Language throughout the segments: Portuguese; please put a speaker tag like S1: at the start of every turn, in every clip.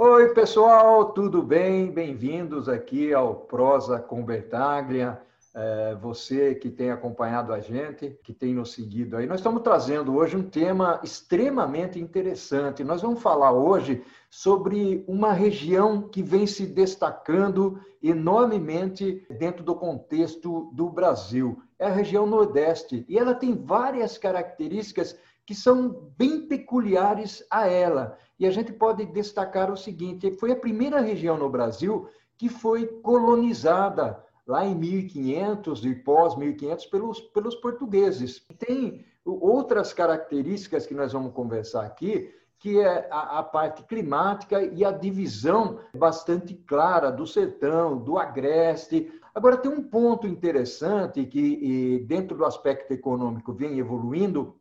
S1: Oi, pessoal, tudo bem? Bem-vindos aqui ao Prosa com Bertaglia. É, você que tem acompanhado a gente, que tem nos seguido aí. Nós estamos trazendo hoje um tema extremamente interessante. Nós vamos falar hoje sobre uma região que vem se destacando enormemente dentro do contexto do Brasil. É a região Nordeste. E ela tem várias características que são bem peculiares a ela. E a gente pode destacar o seguinte: foi a primeira região no Brasil que foi colonizada lá em 1500 e pós 1500 pelos, pelos portugueses. Tem outras características que nós vamos conversar aqui, que é a, a, parte climática e a divisão bastante clara do sertão, do agreste. Agora, tem um ponto interessante que, dentro do aspecto econômico, vem evoluindo,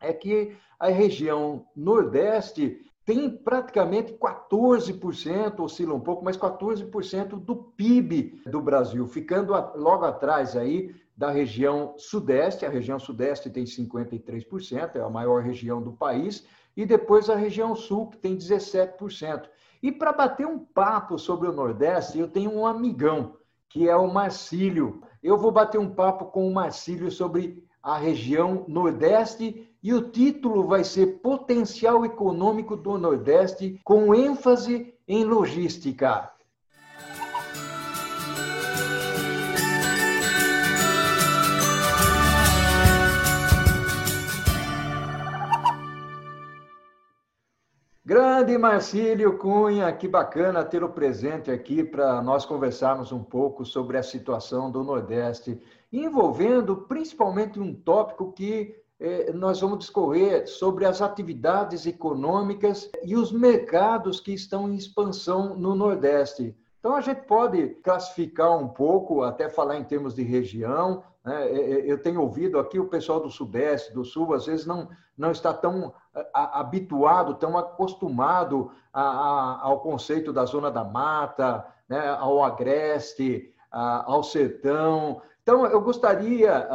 S1: é que a região Nordeste tem praticamente 14%, oscila um pouco, mas 14% do PIB do Brasil, ficando logo atrás aí da região Sudeste. A região Sudeste tem 53%, é a maior região do país, e depois a região Sul, que tem 17%. E para bater um papo sobre o Nordeste, eu tenho um amigão, que é o Marcílio. Eu vou bater um papo com o Marcílio sobre a região Nordeste e o título vai ser Potencial Econômico do Nordeste com ênfase em logística. Grande Marcílio Cunha, que bacana ter o presente aqui para nós conversarmos um pouco sobre a situação do Nordeste, envolvendo principalmente um tópico que eh, nós vamos discorrer sobre as atividades econômicas e os mercados que estão em expansão no Nordeste. Então, a gente pode classificar um pouco, até falar em termos de região. Né? Eu tenho ouvido aqui o pessoal do Sudeste, do Sul, às vezes não, não está tão habituado, tão acostumado a, a, ao conceito da zona da mata, né? ao agreste, a, ao sertão. Então, eu gostaria,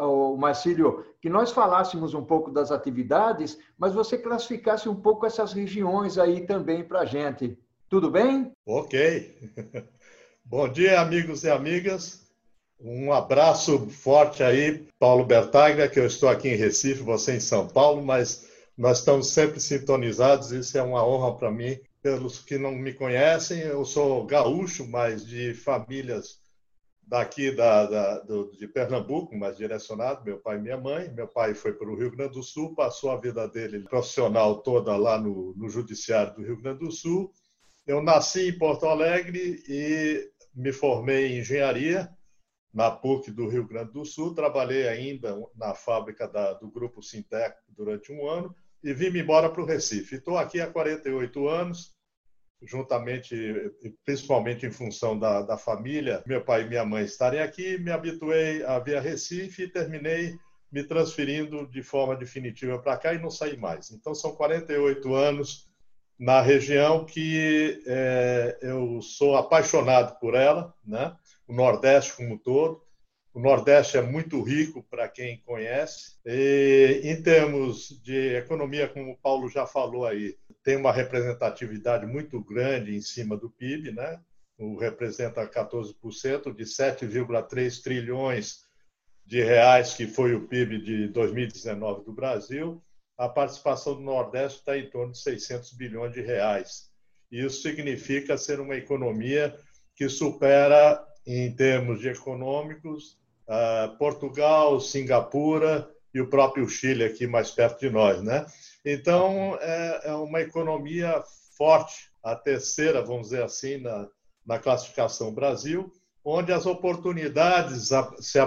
S1: o Marcílio, que nós falássemos um pouco das atividades, mas você classificasse um pouco essas regiões aí também para a gente. Tudo bem?
S2: Ok. Bom dia, amigos e amigas. Um abraço forte aí, Paulo Bertaglia, que eu estou aqui em Recife, você em São Paulo, mas nós estamos sempre sintonizados, isso é uma honra para mim. Pelos que não me conhecem, eu sou gaúcho, mas de famílias daqui da, da, do, de Pernambuco, mais direcionado, meu pai e minha mãe. Meu pai foi para o Rio Grande do Sul, passou a vida dele profissional toda lá no, no Judiciário do Rio Grande do Sul eu nasci em Porto Alegre e me formei em engenharia na PUC do Rio Grande do Sul. Trabalhei ainda na fábrica da, do Grupo Sintec durante um ano e vim embora para o Recife. Estou aqui há 48 anos, juntamente, principalmente em função da, da família, meu pai e minha mãe estarem aqui. Me habituei a vir a Recife e terminei me transferindo de forma definitiva para cá e não saí mais. Então, são 48 anos na região que é, eu sou apaixonado por ela, né? o Nordeste como um todo. O Nordeste é muito rico para quem conhece. E, em termos de economia, como o Paulo já falou aí, tem uma representatividade muito grande em cima do PIB, né? O representa 14% de 7,3 trilhões de reais que foi o PIB de 2019 do Brasil a participação do Nordeste está em torno de 600 bilhões de reais. Isso significa ser uma economia que supera, em termos de econômicos, uh, Portugal, Singapura e o próprio Chile aqui mais perto de nós, né? Então é, é uma economia forte, a terceira, vamos dizer assim, na, na classificação Brasil, onde as oportunidades se,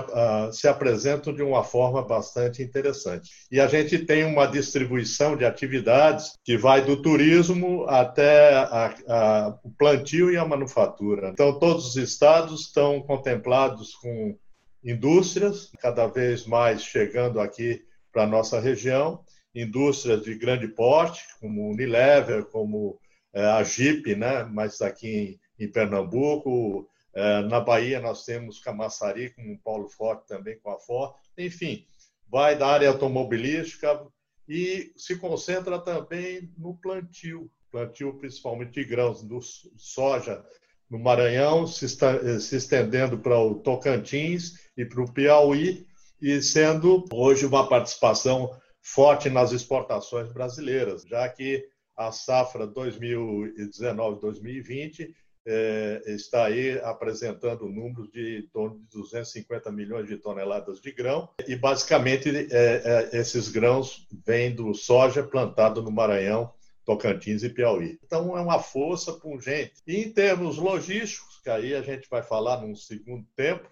S2: se, apresentam de uma forma bastante interessante. E a gente tem uma distribuição de atividades que vai do turismo até a, a, o plantio e a manufatura. Então, todos os estados estão contemplados com indústrias, cada vez mais chegando aqui para a nossa região, indústrias de grande porte, como Unilever, como é, a Jeep, né? mas aqui em, em Pernambuco, é, na Bahia nós temos Camaçari com o Paulo Forte também com a Ford. Enfim, vai da área automobilística e se concentra também no plantio. plantio principalmente de grãos do soja no Maranhão, se, está, se estendendo para o Tocantins e para o Piauí, e sendo hoje uma participação forte nas exportações brasileiras, já que a safra 2019-2020 é, está aí apresentando números de torno de 250 milhões de toneladas de grão e basicamente é, é, esses grãos vêm do soja plantado no Maranhão, Tocantins e Piauí. Então é uma força pungente. E em termos logísticos, que aí a gente vai falar num segundo tempo,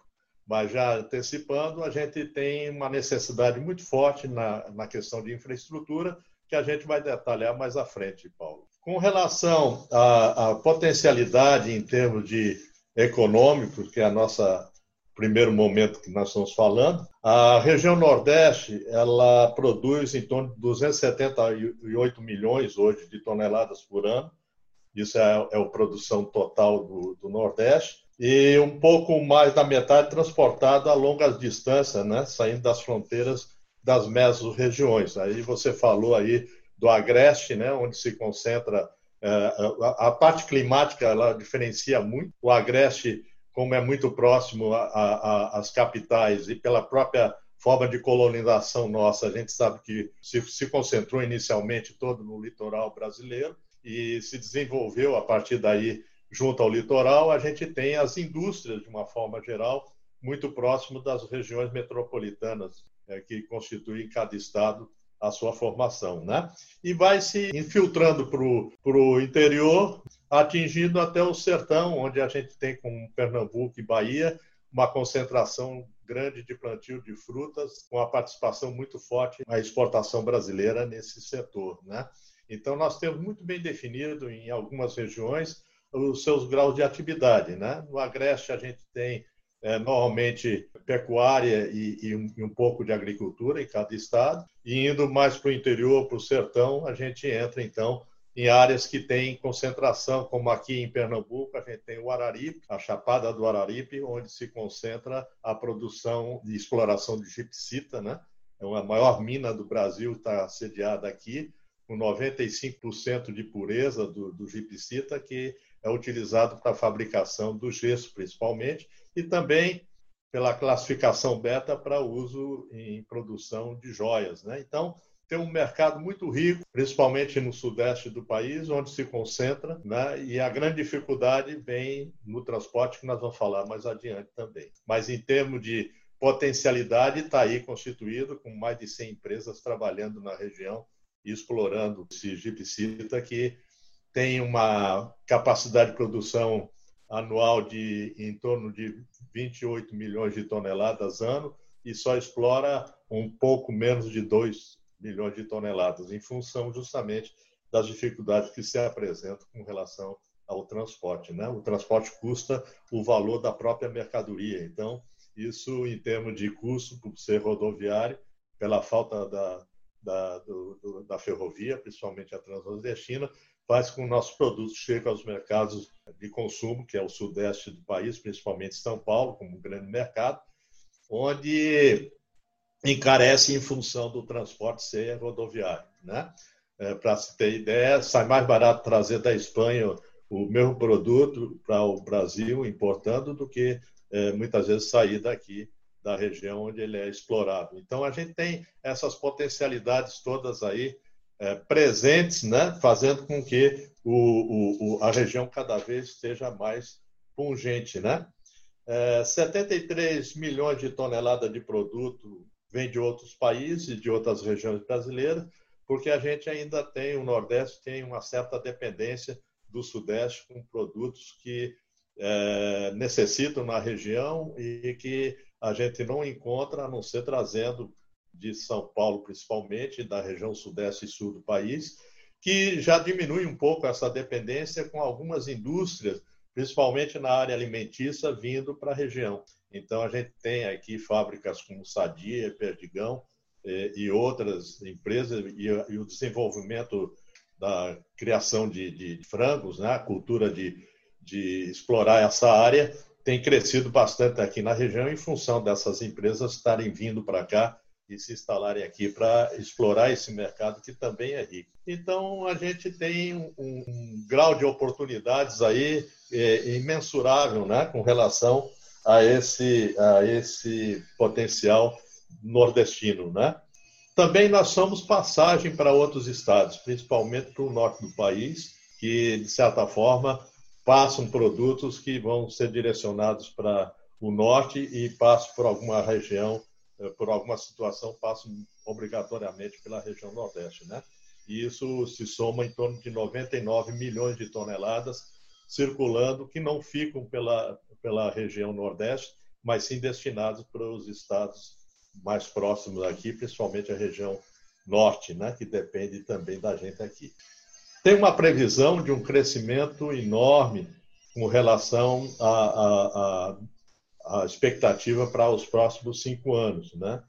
S2: mas já antecipando, a gente tem uma necessidade muito forte na, na questão de infraestrutura, que a gente vai detalhar mais à frente, Paulo. Com relação à, à potencialidade em termos de econômico, que é a nossa primeiro momento que nós estamos falando, a região Nordeste ela produz em torno de 278 milhões hoje de toneladas por ano. Isso é, é a produção total do, do Nordeste e um pouco mais da metade transportada a longas distâncias, né, saindo das fronteiras das mesorregiões. Aí você falou aí do Agreste, né, onde se concentra é, a, parte climática, ela diferencia muito. O Agreste, como é muito próximo às capitais e pela própria forma de colonização nossa, a gente sabe que se, se concentrou inicialmente todo no litoral brasileiro e se desenvolveu a partir daí junto ao litoral. A gente tem as indústrias de uma forma geral muito próximo das regiões metropolitanas é, que constituem cada estado a sua formação, né? E vai se infiltrando para o interior, atingindo até o sertão, onde a gente tem, com Pernambuco e Bahia, uma concentração grande de plantio de frutas, com a participação muito forte na exportação brasileira nesse setor, né? Então, nós temos muito bem definido em algumas regiões os seus graus de atividade, né? No Agreste, a gente tem é, normalmente pecuária e, e, um, e, um, pouco de agricultura em cada estado. E indo mais para o interior, para o sertão, a gente entra então em áreas que têm concentração, como aqui em Pernambuco, a gente tem o Araripe, a Chapada do Araripe, onde se concentra a produção e exploração de gipsita, né? É a maior mina do Brasil, está sediada aqui, com 95% de pureza do, do gipsita, que é utilizado para a fabricação do gesso, principalmente, e também pela classificação beta para uso em produção de joias. Né? Então, tem um mercado muito rico, principalmente no sudeste do país, onde se concentra, né? e a grande dificuldade vem no transporte, que nós vamos falar mais adiante também. Mas em termos de potencialidade, está aí constituído com mais de 100 empresas trabalhando na região e explorando esse gipsita que tem uma capacidade de produção anual de em torno de 28 milhões de toneladas ano e só explora um pouco menos de 2 milhões de toneladas, em função justamente das dificuldades que se apresentam com relação ao transporte. Né? O transporte custa o valor da própria mercadoria. Então, isso, em termos de custo, por ser rodoviário, pela falta da, da, do, do, da ferrovia, principalmente a transnordestina, faz com que nossos produtos cheguem aos mercados de consumo, que é o sudeste do país, principalmente São Paulo, como um grande mercado, onde encarece em função do transporte ser rodoviário. Né? É, Para se ter ideia, sai mais barato trazer da Espanha o mesmo produto para o Brasil importando do que é, muitas vezes sair daqui da região onde ele é explorado. Então a gente tem essas potencialidades todas aí é, presentes, né, fazendo com que o, o, a região cada vez esteja mais pungente. Né? É, 73 milhões de toneladas de produto vem de outros países, de outras regiões brasileiras, porque a gente ainda tem, o Nordeste tem uma certa dependência do Sudeste com produtos que é, necessitam na região e que a gente não encontra a não ser trazendo de São Paulo, principalmente, da região sudeste e sul do país, que já diminui um pouco essa dependência com algumas indústrias, principalmente na área alimentícia, vindo para a região. Então, a gente tem aqui fábricas como Sadia, Perdigão eh, e outras empresas, e, e, o desenvolvimento da criação de, de frangos, né? a cultura de, de explorar essa área, tem crescido bastante aqui na região em função dessas empresas estarem vindo para cá e se instalarem aqui para explorar esse mercado que também é rico. Então, a gente tem um, um grau de oportunidades aí é, imensurável né, com relação a esse, a esse potencial nordestino. Né? Também nós somos passagem para outros estados, principalmente para o norte do país, que, de certa forma, passam produtos que vão ser direcionados para o norte e passam por alguma região, por alguma situação, passam obrigatoriamente pela região nordeste. Né? E isso se soma em torno de 99 milhões de toneladas circulando que não ficam pela, pela região nordeste, mas sim destinados para os estados mais próximos aqui, principalmente a região norte, né, que depende também da gente aqui. Tem uma previsão de um crescimento enorme com relação à, à, à expectativa para os próximos cinco anos. Né?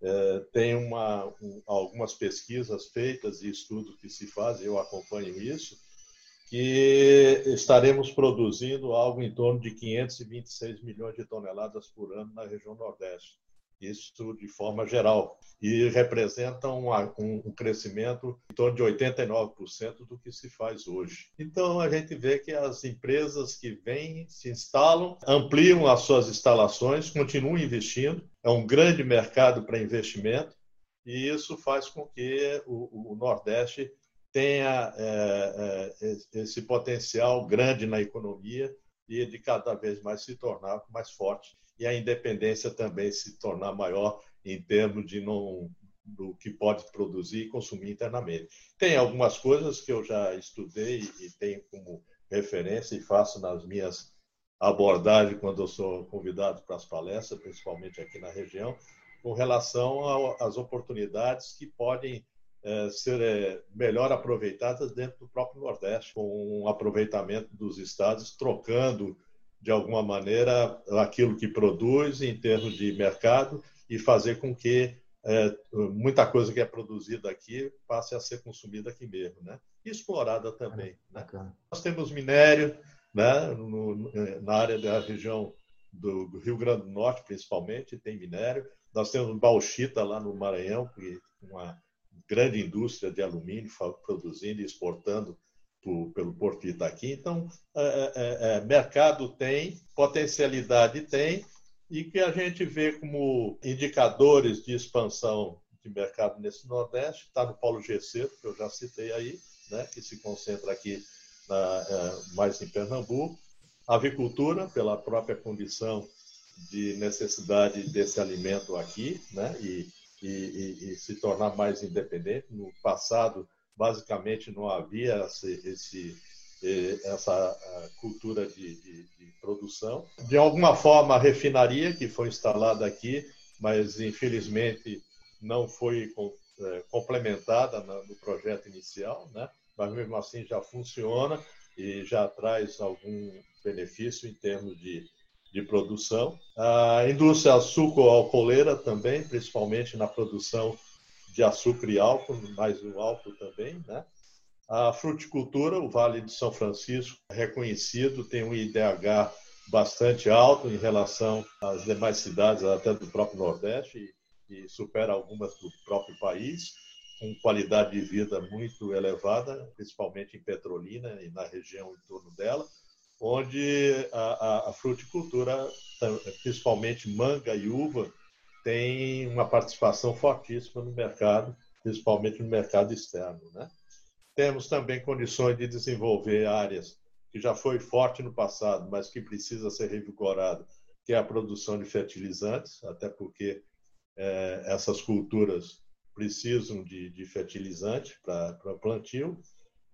S2: É, tem uma, um, algumas pesquisas feitas e estudos que se fazem, eu acompanho isso, que estaremos produzindo algo em torno de 526 milhões de toneladas por ano na região Nordeste isso de forma geral, e representa um, um, crescimento em torno de 89% do que se faz hoje. Então, a gente vê que as empresas que vêm, se instalam, ampliam as suas instalações, continuam investindo, é um grande mercado para investimento, e isso faz com que o, o Nordeste tenha é, é, esse potencial grande na economia e de cada vez mais se tornar mais forte e a independência também se tornar maior em termos de não do que pode produzir e consumir internamente. Tem algumas coisas que eu já estudei e tenho como referência e faço nas minhas abordagens quando eu sou convidado para as palestras, principalmente aqui na região, com relação às oportunidades que podem é, ser é, melhor aproveitadas dentro do próprio Nordeste, com um aproveitamento dos estados, trocando de alguma maneira, aquilo que produz em termos de mercado e fazer com que é, muita coisa que é produzida aqui passe a ser consumida aqui mesmo, né? E explorada também. Né? Nós temos minério né? No, na área da região do, Rio Grande do Norte, principalmente, tem minério. Nós temos bauxita lá no Maranhão, que é uma grande indústria de alumínio produzindo e exportando por, pelo Porto de Itaqui. Então, é, é, mercado tem, potencialidade tem, e que a gente vê como indicadores de expansão de mercado nesse Nordeste, está no Polo GC, que eu já citei aí, né, que se concentra aqui na, é, mais em Pernambuco. Avicultura, pela própria condição de necessidade desse alimento aqui, né, e, e, e se tornar mais independente. No passado, basicamente não havia esse, esse essa cultura de, de, de, produção. De alguma forma, a refinaria que foi instalada aqui, mas infelizmente não foi é, complementada no projeto inicial, né? mas mesmo assim já funciona e já traz algum benefício em termos de, de produção. A indústria açúcar-alcooleira também, principalmente na produção de açúcar e álcool, mais o álcool também, né? A fruticultura, o Vale de São Francisco, é reconhecido, tem um IDH bastante alto em relação às demais cidades, até do próprio Nordeste, e, supera algumas do próprio país, com qualidade de vida muito elevada, principalmente em Petrolina e na região em torno dela, onde a, a, a fruticultura, principalmente manga e uva, tem uma participação fortíssima no mercado, principalmente no mercado externo. Né? Temos também condições de desenvolver áreas que já foi forte no passado, mas que precisa ser revigorada, que é a produção de fertilizantes, até porque é, essas culturas precisam de, de fertilizante para plantio.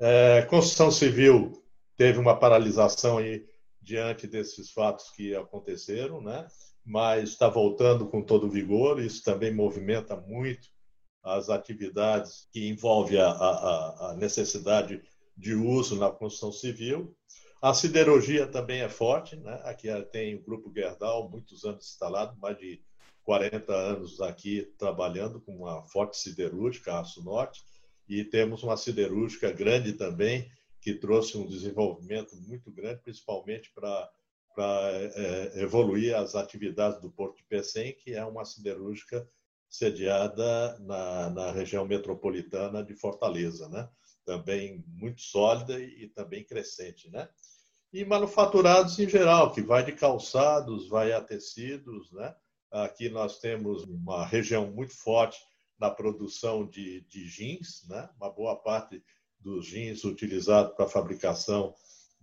S2: É, construção civil teve uma paralisação aí diante desses fatos que aconteceram, né? Mas está voltando com todo vigor. Isso também movimenta muito as atividades que envolvem a, a, a necessidade de uso na construção civil. A siderurgia também é forte, né? Aqui tem o Grupo Gerdau, muitos anos instalado, mais de 40 anos aqui trabalhando com uma forte siderúrgica, Aço Norte, e temos uma siderúrgica grande também, que trouxe um desenvolvimento muito grande, principalmente para para é, evoluir as atividades do Porto de Pecém, que é uma siderúrgica sediada na, na região metropolitana de Fortaleza, né? também muito sólida e também crescente. Né? E manufaturados em geral, que vai de calçados, vai a tecidos. Né? Aqui nós temos uma região muito forte na produção de, de jeans, né? uma boa parte dos jeans utilizados para fabricação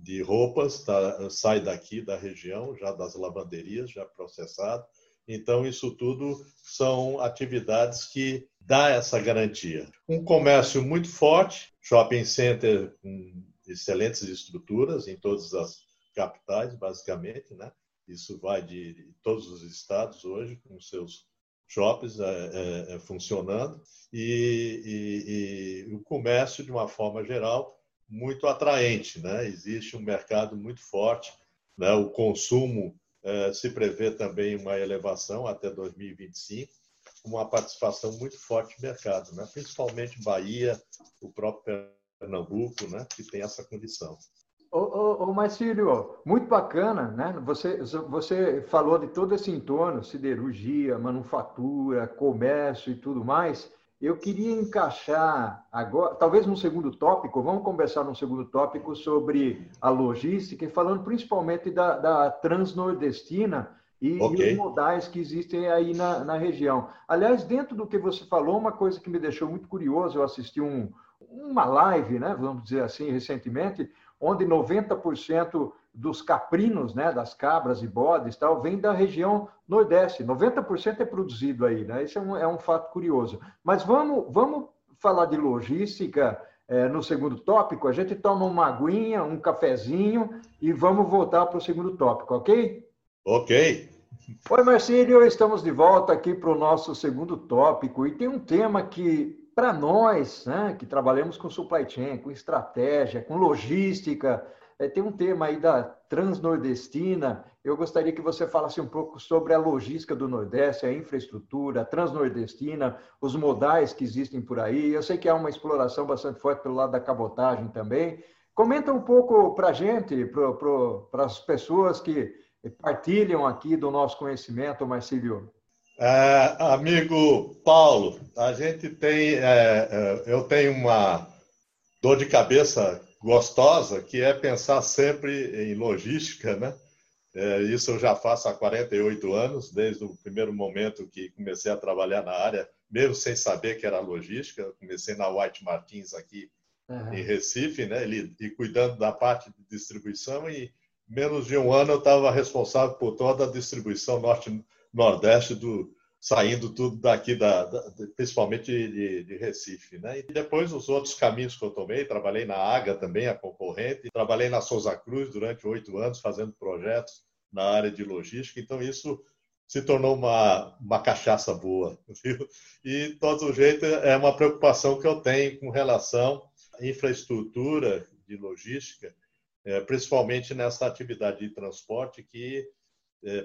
S2: de roupas tá, sai daqui da região, já das lavanderias, já processado. Então, isso tudo são atividades que dá essa garantia. Um comércio muito forte, shopping center com excelentes estruturas em todas as capitais, basicamente, né? Isso vai de todos os estados hoje, com seus shoppings é, é, é, funcionando e, e, e, o comércio, de uma forma geral, muito atraente. Né? Existe um mercado muito forte, né? o consumo é, se prevê também uma elevação até 2025, uma participação muito forte no mercado, né? principalmente Bahia, o próprio Pernambuco, né? que tem essa condição.
S1: Ô, ô, ô Marcílio, muito bacana, né? Você, você falou de todo esse entorno, siderurgia, manufatura, comércio e tudo mais. Eu queria encaixar agora, talvez no segundo tópico, vamos conversar no segundo tópico sobre a logística, falando principalmente da, da transnordestina e, okay. e, os modais que existem aí na, na região. Aliás, dentro do que você falou, uma coisa que me deixou muito curioso, eu assisti um, uma live, né, vamos dizer assim, recentemente, onde 90% dos caprinos, né, das cabras e bodes, tal, vem da região nordeste. 90% é produzido aí, né? Isso é um, é um fato curioso. Mas vamos, vamos falar de logística é, no segundo tópico. A gente toma uma aguinha, um cafezinho e vamos voltar para o segundo tópico, ok?
S2: Ok.
S1: Oi, Marcílio, estamos de volta aqui para o nosso segundo tópico e tem um tema que para nós, né, que trabalhamos com supply chain, com estratégia, com logística, é, tem um tema aí da transnordestina. Eu gostaria que você falasse um pouco sobre a logística do Nordeste, a infraestrutura, a transnordestina, os modais que existem por aí. Eu sei que há uma exploração bastante forte pelo lado da cabotagem também. Comenta um pouco para a gente, para as pessoas que partilham aqui do nosso conhecimento, Marcílio.
S2: É, amigo Paulo, a gente tem, é, é, eu tenho uma dor de cabeça gostosa, que é pensar sempre em logística, né? É, isso eu já faço há 48 anos, desde o primeiro momento que comecei a trabalhar na área, mesmo sem saber que era logística. Eu comecei na White Martins aqui uhum. em Recife, né? E, e cuidando da parte de distribuição e menos de um ano eu estava responsável por toda a distribuição norte nordeste do saindo tudo daqui da, da principalmente de, de, Recife, né? E depois os outros caminhos que eu tomei, trabalhei na AGA também, a concorrente, trabalhei na Souza Cruz durante oito anos fazendo projetos na área de logística. Então isso se tornou uma, uma cachaça boa, viu? E de todo jeito é uma preocupação que eu tenho com relação à infraestrutura de logística, é, principalmente nessa atividade de transporte que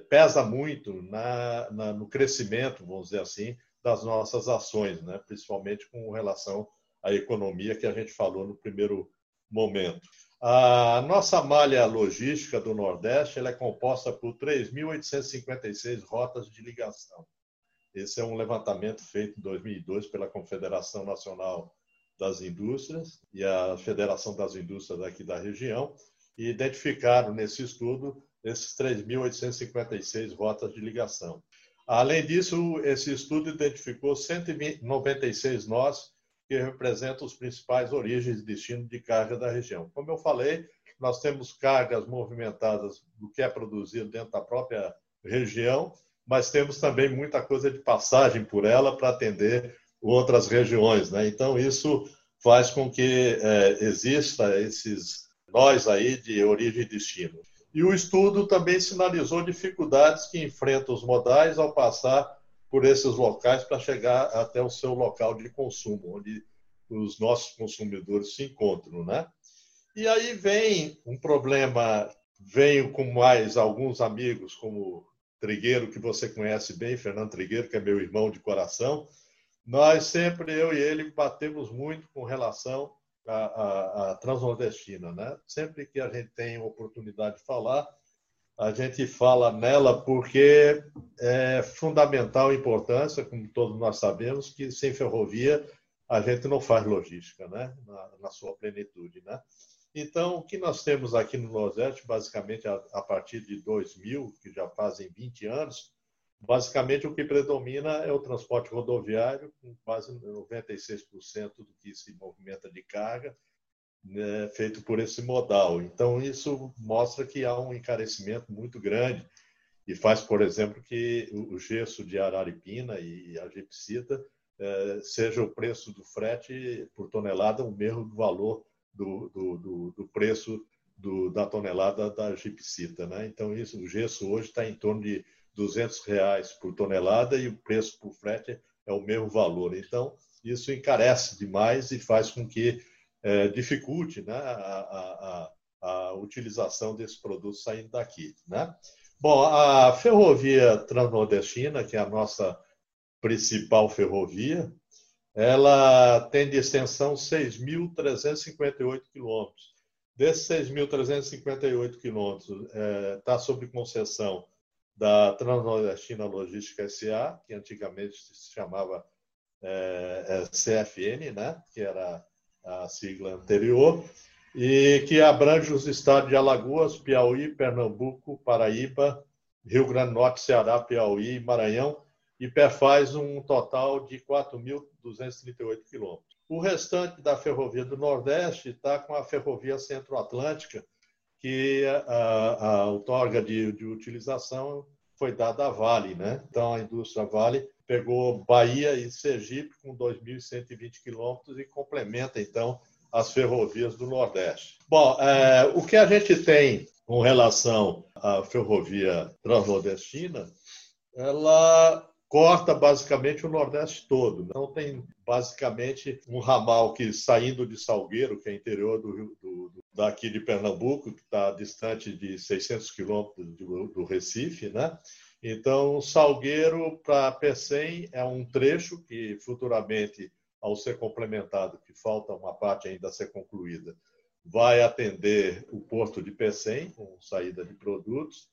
S2: pesa muito na, na, no crescimento, vamos dizer assim, das nossas ações, né? principalmente com relação à economia que a gente falou no primeiro momento. A nossa malha logística do Nordeste ela é composta por 3.856 rotas de ligação. Esse é um levantamento feito em 2002 pela Confederação Nacional das Indústrias e a Federação das Indústrias aqui da região, e identificaram nesse estudo esses 3.856 rotas de ligação. Além disso, esse estudo identificou 196 nós que representam os principais origens e destino de carga da região. Como eu falei, nós temos cargas movimentadas do que é produzido dentro da própria região, mas temos também muita coisa de passagem por ela para atender outras regiões. Né? Então, isso faz com que é, exista esses nós aí de origem e destino. E o estudo também sinalizou dificuldades que enfrentam os modais ao passar por esses locais para chegar até o seu local de consumo, onde os nossos consumidores se encontram, né? E aí vem um problema, venho com mais alguns amigos, como Trigueiro, que você conhece bem, Fernando Trigueiro, que é meu irmão de coração. Nós sempre, eu e ele, batemos muito com relação a, a, a transnordestina. Né? Sempre que a gente tem oportunidade de falar, a gente fala nela porque é fundamental importância, como todos nós sabemos, que sem ferrovia a gente não faz logística, né? na, na sua plenitude. Né? Então, o que nós temos aqui no Nordeste, basicamente a, a partir de 2000, que já fazem 20 anos, basicamente o que predomina é o transporte rodoviário, com quase 96% do que se movimenta de carga, né, feito por esse modal. Então, isso mostra que há um encarecimento muito grande e faz, por exemplo, que o gesso de Araripina e a gipsita eh, seja o preço do frete por tonelada o mesmo valor do, do, do, do preço do, da tonelada da gipsita. Né? Então, isso, o gesso hoje está em torno de 200 reais por tonelada e o preço por frete é o mesmo valor. Então, isso encarece demais e faz com que é, dificulte né, a, a, a, utilização desse produto saindo daqui. Né? Bom, a ferrovia transnordestina, que é a nossa principal ferrovia, ela tem de extensão 6.358 quilômetros. Desses 6.358 quilômetros, está é, sob concessão da Transnordestina Logística SA, que antigamente se chamava é, é CFN, né? que era a sigla anterior, e que abrange os estados de Alagoas, Piauí, Pernambuco, Paraíba, Rio Grande do Norte, Ceará, Piauí e Maranhão, e perfaz um total de 4.238 quilômetros. O restante da Ferrovia do Nordeste está com a Ferrovia Centro-Atlântica, que a, a outorga de, de utilização foi dada à Vale. Né? Então, a indústria Vale pegou Bahia e Sergipe com 2.120 quilômetros e complementa, então, as ferrovias do Nordeste. Bom, é, o que a gente tem com relação à ferrovia transnordestina, ela corta basicamente o Nordeste todo. Não tem basicamente um ramal que saindo de Salgueiro, que é interior do, do daqui de Pernambuco, que está distante de 600 quilômetros do, Recife, né? Então, Salgueiro para Pecém é um trecho que futuramente, ao ser complementado, que falta uma parte ainda a ser concluída, vai atender o porto de Pecém, com saída de produtos,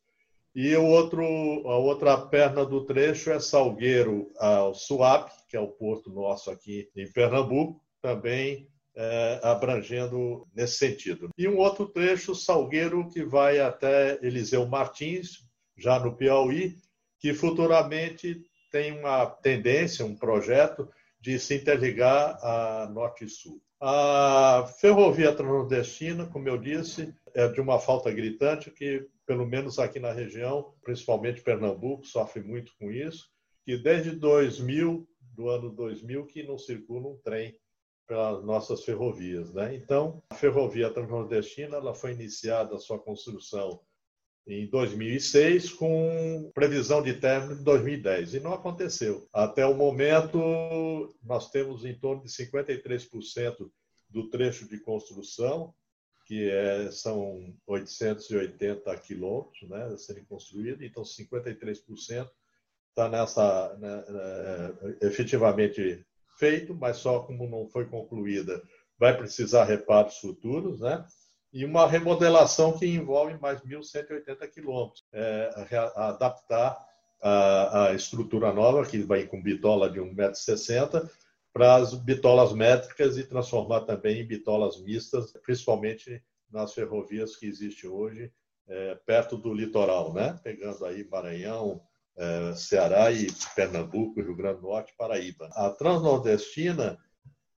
S2: e o outro, a outra perna do trecho é Salgueiro ao Suape, que é o porto nosso aqui em Pernambuco, também é, abrangendo nesse sentido. E um outro trecho, Salgueiro, que vai até Eliseu Martins, já no Piauí, que futuramente tem uma tendência, um projeto de se interligar a Norte e Sul. A ferrovia transnordestina, como eu disse, é de uma falta gritante que, pelo menos aqui na região, principalmente Pernambuco, sofre muito com isso, que desde 2000, do ano 2000, que não circula um trem pelas nossas ferrovias. Né? Então, a ferrovia transnordestina ela foi iniciada a sua construção em 2006 com previsão de término em 2010 e não aconteceu. Até o momento, nós temos em torno de 53% do trecho de construção, que é, são 880 quilômetros né, a serem construídos, então 53% está nessa né, é, efetivamente feito, mas só como não foi concluída, vai precisar reparos futuros, né? E uma remodelação que envolve mais 1.180 quilômetros, é, adaptar a, a, estrutura nova, que vai com bitola de 1,60m, para as bitolas métricas e transformar também em bitolas mistas, principalmente nas ferrovias que existem hoje, é, perto do litoral, né? pegando aí Maranhão, é, Ceará e Pernambuco, Rio Grande do Norte, Paraíba. A Transnordestina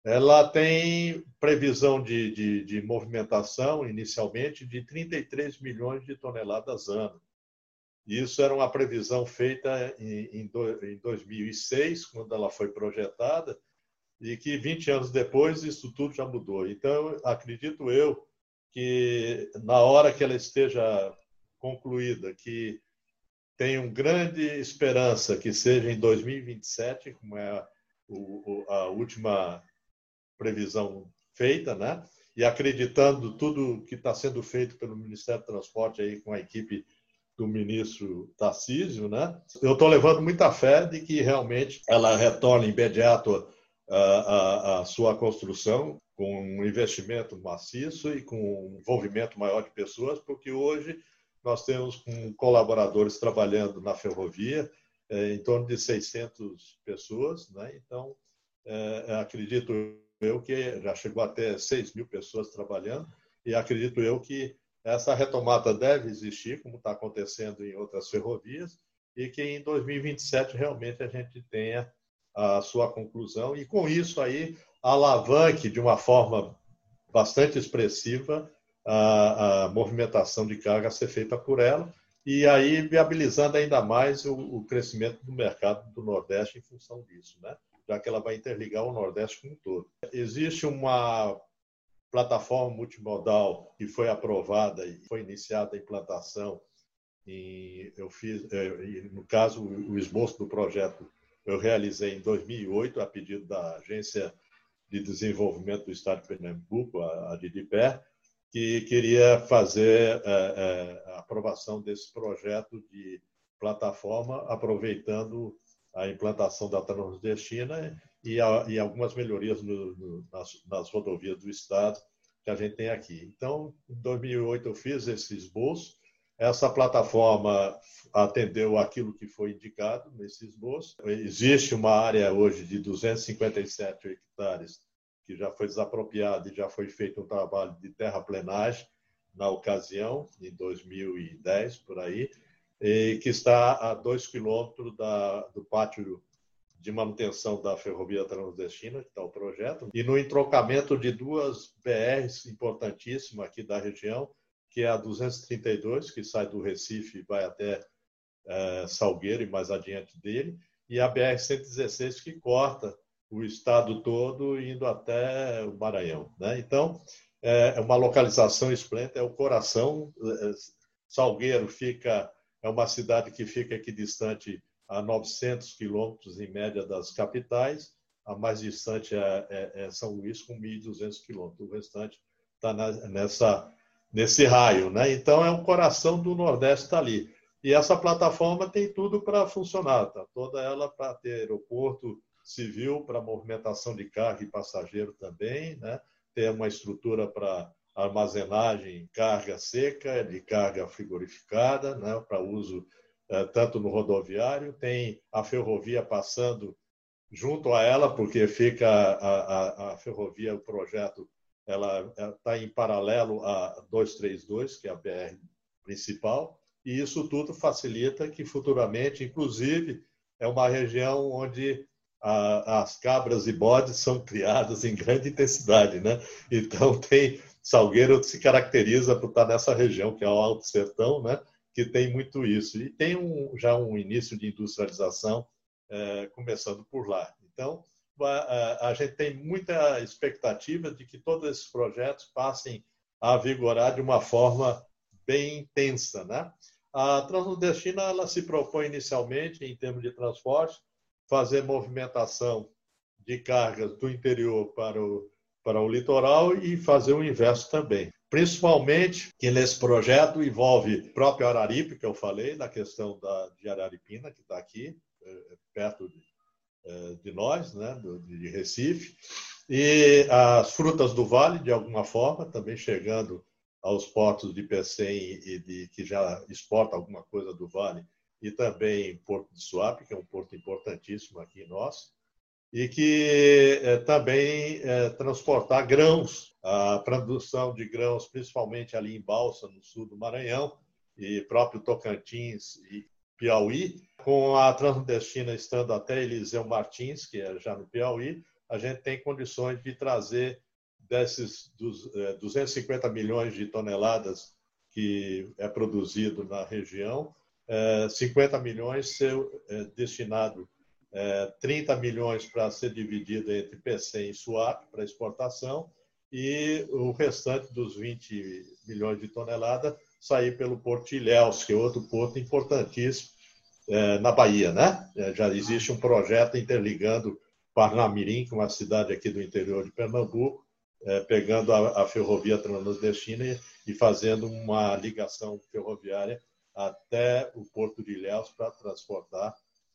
S2: ela tem previsão de, de, de, movimentação, inicialmente, de 33 milhões de toneladas ano. Isso era uma previsão feita em, em, do, em 2006, quando ela foi projetada, e que 20 anos depois isso tudo já mudou. Então, acredito eu que na hora que ela esteja concluída, que tenho grande esperança que seja em 2027, como é a, a última previsão feita, né? E acreditando tudo que está sendo feito pelo Ministério do Transporte aí com a equipe do ministro Tarcísio, né? Eu estou levando muita fé de que realmente ela retorne imediato a, a, a sua construção com um investimento maciço e com um envolvimento maior de pessoas, porque hoje nós temos colaboradores trabalhando na ferrovia, é, em torno de 600 pessoas, né? então é, acredito eu que já chegou até 6 mil pessoas trabalhando, e acredito eu que essa retomada deve existir, como está acontecendo em outras ferrovias, e que em 2027 realmente a gente tenha a sua conclusão, e com isso aí alavanque de uma forma bastante expressiva a, a movimentação de carga a ser feita por ela, e aí viabilizando ainda mais o, o, crescimento do mercado do Nordeste em função disso, né? já que ela vai interligar o Nordeste com o todo. Existe uma plataforma multimodal que foi aprovada e foi iniciada a implantação. Eu fiz, é, no caso, o esboço do projeto eu realizei em 2008 a pedido da Agência de Desenvolvimento do Estado de Pernambuco, a DIDIPER, que queria fazer é, é, a aprovação desse projeto de plataforma, aproveitando a implantação da Transnordestina e, e algumas melhorias nas, nas, rodovias do Estado que a gente tem aqui. Então, em 2008 eu fiz esse esboço, essa plataforma atendeu aquilo que foi indicado nesse esboço. Existe uma área hoje de 257 hectares que já foi desapropriado e já foi feito um trabalho de terraplenagem na ocasião, em 2010, por aí, e que está a dois quilômetros da, do pátio de manutenção da Ferrovia Transdestina, que está o projeto, e no entrocamento de duas BRs importantíssimas aqui da região, que é a 232, que sai do Recife e vai até é, Salgueiro e mais adiante dele, e a BR-116, que corta o estado todo, indo até o Maranhão. Né? Então, é, é uma localização esplêndida, é o coração. É, Salgueiro fica, é uma cidade que fica aqui distante a 900 quilômetros, em média, das capitais. A mais distante é, é, São Luís, com 1.200 quilômetros. O restante está nessa, nesse raio. Né? Então, é o coração do Nordeste está ali. E essa plataforma tem tudo para funcionar, tá? toda ela para ter aeroporto, civil para movimentação de carga e passageiro também, né? ter uma estrutura para armazenagem, carga seca, de carga frigorificada, né? para uso eh, tanto no rodoviário, tem a ferrovia passando junto a ela, porque fica a, a, a ferrovia, o projeto, ela está em paralelo a 232, que é a BR principal, e isso tudo facilita que futuramente, inclusive, é uma região onde a, as cabras e bodes são criadas em grande intensidade, né? Então tem Salgueiro se caracteriza por estar nessa região que é o Alto Sertão, né? Que tem muito isso e tem um, já um início de industrialização é, começando por lá. Então a, a gente tem muita expectativa de que todos esses projetos passem a vigorar de uma forma bem intensa, né? A Transnordestina ela se propõe inicialmente em termos de transporte fazer movimentação de cargas do interior para o, para o litoral e fazer o inverso também. Principalmente que nesse projeto envolve próprio Araripe, que eu falei, na questão da, de Araripina, que está aqui, é, perto de, é, de nós, né, de Recife, e as frutas do vale, de alguma forma, também chegando aos portos de Pecém e de, que já exporta alguma coisa do vale e também Porto de Suape, que é um porto importantíssimo aqui nosso, e que é, também é, transportar grãos, a produção de grãos, principalmente ali em Balsa, no sul do Maranhão, e próprio Tocantins e Piauí, com a Transnordestina estando até Eliseu Martins, que é já no Piauí, a gente tem condições de trazer desses dos, 250 milhões de toneladas que é produzido na região, 50 é, milhões ser é, destinado 30 é, milhões para ser dividido entre PC e SUAP para exportação e o restante dos 20 milhões de toneladas sair pelo Porto de Ilhéus, que é outro porto importantíssimo na Bahia, né? Já existe um projeto interligando Parnamirim, que é uma cidade aqui do interior de Pernambuco, pegando a, ferrovia transnordestina e fazendo uma ligação ferroviária até o Porto de Ilhéus para transportar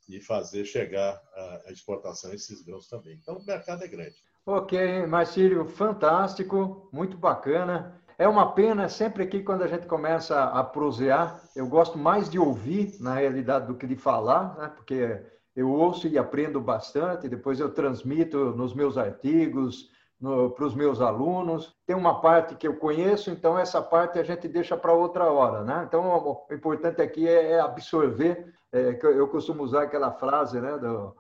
S2: e fazer chegar a exportação esses grãos também. Então, o mercado é grande.
S1: Ok, Marcílio, fantástico, muito bacana. É uma pena sempre aqui quando a gente começa a prosear, eu gosto mais de ouvir, na realidade, do que de falar, né? porque eu ouço e aprendo bastante, depois eu transmito nos meus artigos, para os meus alunos. Tem uma parte que eu conheço, então essa parte a gente deixa para outra hora. Né? Então, o importante aqui é, é absorver. É, eu costumo usar aquela frase né, do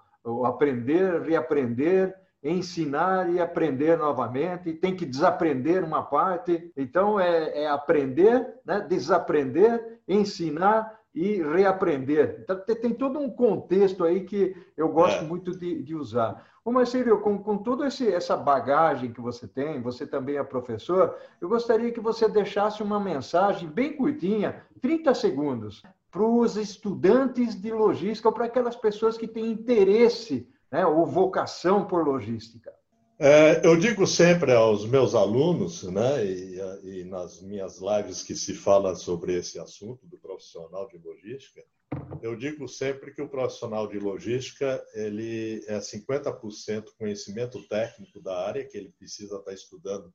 S1: aprender, reaprender, ensinar e aprender novamente. Tem que desaprender uma parte. Então, é, é aprender, né, desaprender, ensinar e reaprender. Então, tem todo um contexto aí que eu gosto é. muito de, de usar. Ô Marcelo, com, com toda essa bagagem que você tem, você também é professor, eu gostaria que você deixasse uma mensagem bem curtinha, 30 segundos, para os estudantes de logística ou para aquelas pessoas que têm interesse né, ou vocação por logística.
S2: É, eu digo sempre aos meus alunos, né, e, e, nas minhas lives que se fala sobre esse assunto do profissional de logística, eu digo sempre que o profissional de logística ele é 50% conhecimento técnico da área que ele precisa estar estudando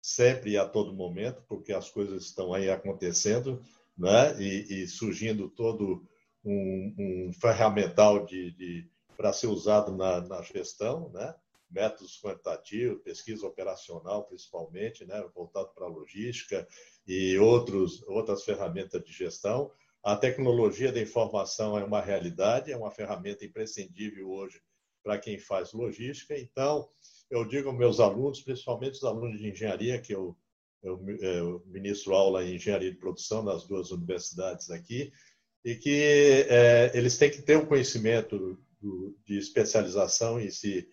S2: sempre e a todo momento, porque as coisas estão aí acontecendo, né, e, e surgindo todo um, um ferramental de, de para ser usado na, na gestão, né? Métodos quantitativos, pesquisa operacional principalmente, né, voltado para a logística e outros, outras ferramentas de gestão. A tecnologia da informação é uma realidade, é uma ferramenta imprescindível hoje para quem faz logística. Então, eu digo aos meus alunos, principalmente os alunos de engenharia, que eu, eu, eu ministro aula em engenharia de produção nas duas universidades aqui, e que é, eles têm que ter o um conhecimento do, de especialização e se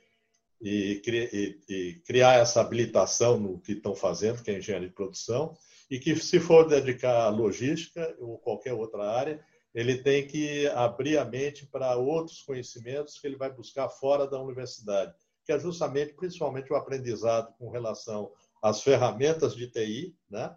S2: e, e, e, criar essa habilitação no que estão fazendo, que é engenharia de produção, e que se for dedicar à logística ou qualquer outra área, ele tem que abrir a mente para outros conhecimentos que ele vai buscar fora da universidade, que é justamente, principalmente, o aprendizado com relação às ferramentas de TI, né?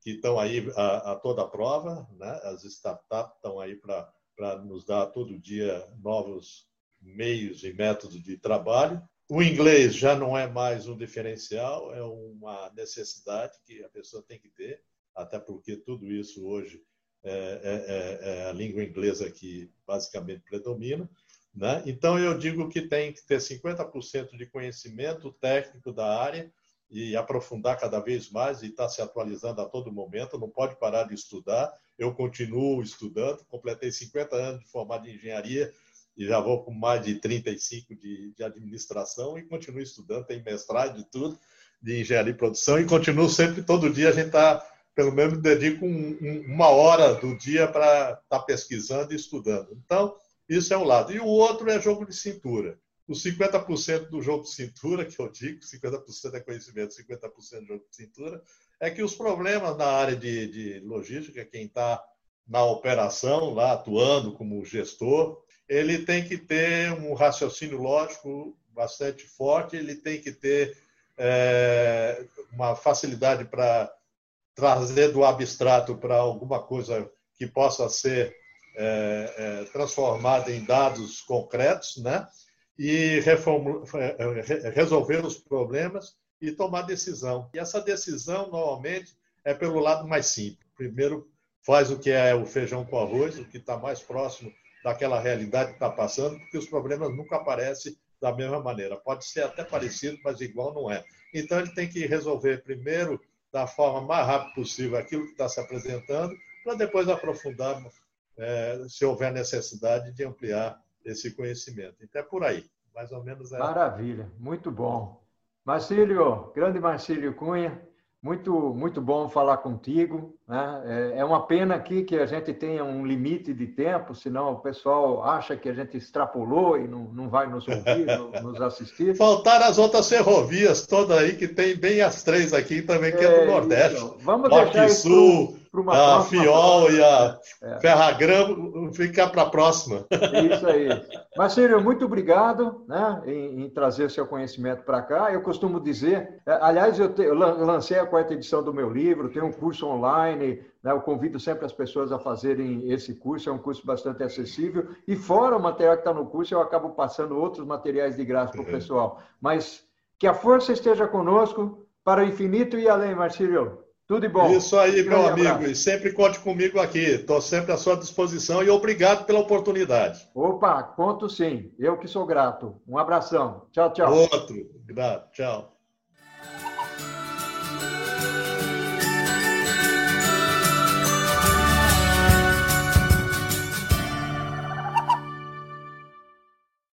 S2: que estão aí a, a toda prova, né? as startups estão aí para nos dar todo dia novos meios e métodos de trabalho. O inglês já não é mais um diferencial, é uma necessidade que a pessoa tem que ter, até porque tudo isso hoje é, é, é, é a língua inglesa que basicamente predomina. Né? Então, eu digo que tem que ter 50% de conhecimento técnico da área e aprofundar cada vez mais e estar tá se atualizando a todo momento, não pode parar de estudar. Eu continuo estudando, completei 50 anos de formado em engenharia, e já vou com mais de 35 de, de administração e continuo estudando, tem mestrado de tudo, de engenharia e produção, e continuo sempre, todo dia a gente está, pelo menos dedico um, um, uma hora do dia para estar tá pesquisando e estudando. Então, isso é um lado. E o outro é jogo de cintura. Os 50% do jogo de cintura, que eu digo, 50% é conhecimento, 50% é jogo de cintura, é que os problemas na área de, de logística, quem está na operação, lá atuando como gestor, ele tem que ter um raciocínio lógico bastante forte, ele tem que ter é, uma facilidade para trazer do abstrato para alguma coisa que possa ser é, é, transformada em dados concretos, né? E reform... É, resolver os problemas e tomar decisão. E essa decisão, normalmente, é pelo lado mais simples. Primeiro, faz o que é o feijão com arroz, o que está mais próximo daquela realidade que está passando, porque os problemas nunca aparecem da mesma maneira. Pode ser até parecido, mas igual não é. Então, ele tem que resolver primeiro, da forma mais rápida possível, aquilo que está se apresentando, para depois aprofundar, é, se houver necessidade de ampliar esse conhecimento. Então, é por aí. Mais ou menos é.
S1: Maravilha, muito bom. Marcílio, grande Marcílio Cunha, muito, muito bom falar contigo. Né? É, é uma pena aqui que a gente tenha um limite de tempo, senão o pessoal acha que a gente extrapolou e não, não vai nos ouvir, nos assistir.
S2: Faltaram as outras ferrovias todas aí, que tem bem as três aqui também, que é, é do Nordeste. Então,
S1: vamos Norte deixar
S2: Sul, a FIOL e a é. Ferragram ficar para a próxima.
S1: Isso aí. Marcelo, muito obrigado né, em, em trazer seu conhecimento para cá. Eu costumo dizer, é, aliás, eu, te, eu, lancei a quarta edição do meu livro, tem um curso online, né, eu convido sempre as pessoas a fazerem esse curso, é um curso bastante acessível. E fora o material que está no curso, eu acabo passando outros materiais de graça para o uhum. pessoal. Mas que a força esteja conosco para o infinito e além, Marcelo. Tudo de bom.
S2: Isso aí, meu amigo. Abraço. E sempre conte comigo aqui. Estou sempre à sua disposição e obrigado pela oportunidade.
S1: Opa, conto sim. Eu que sou grato. Um abração. Tchau, tchau.
S2: Outro. Grato. Tchau.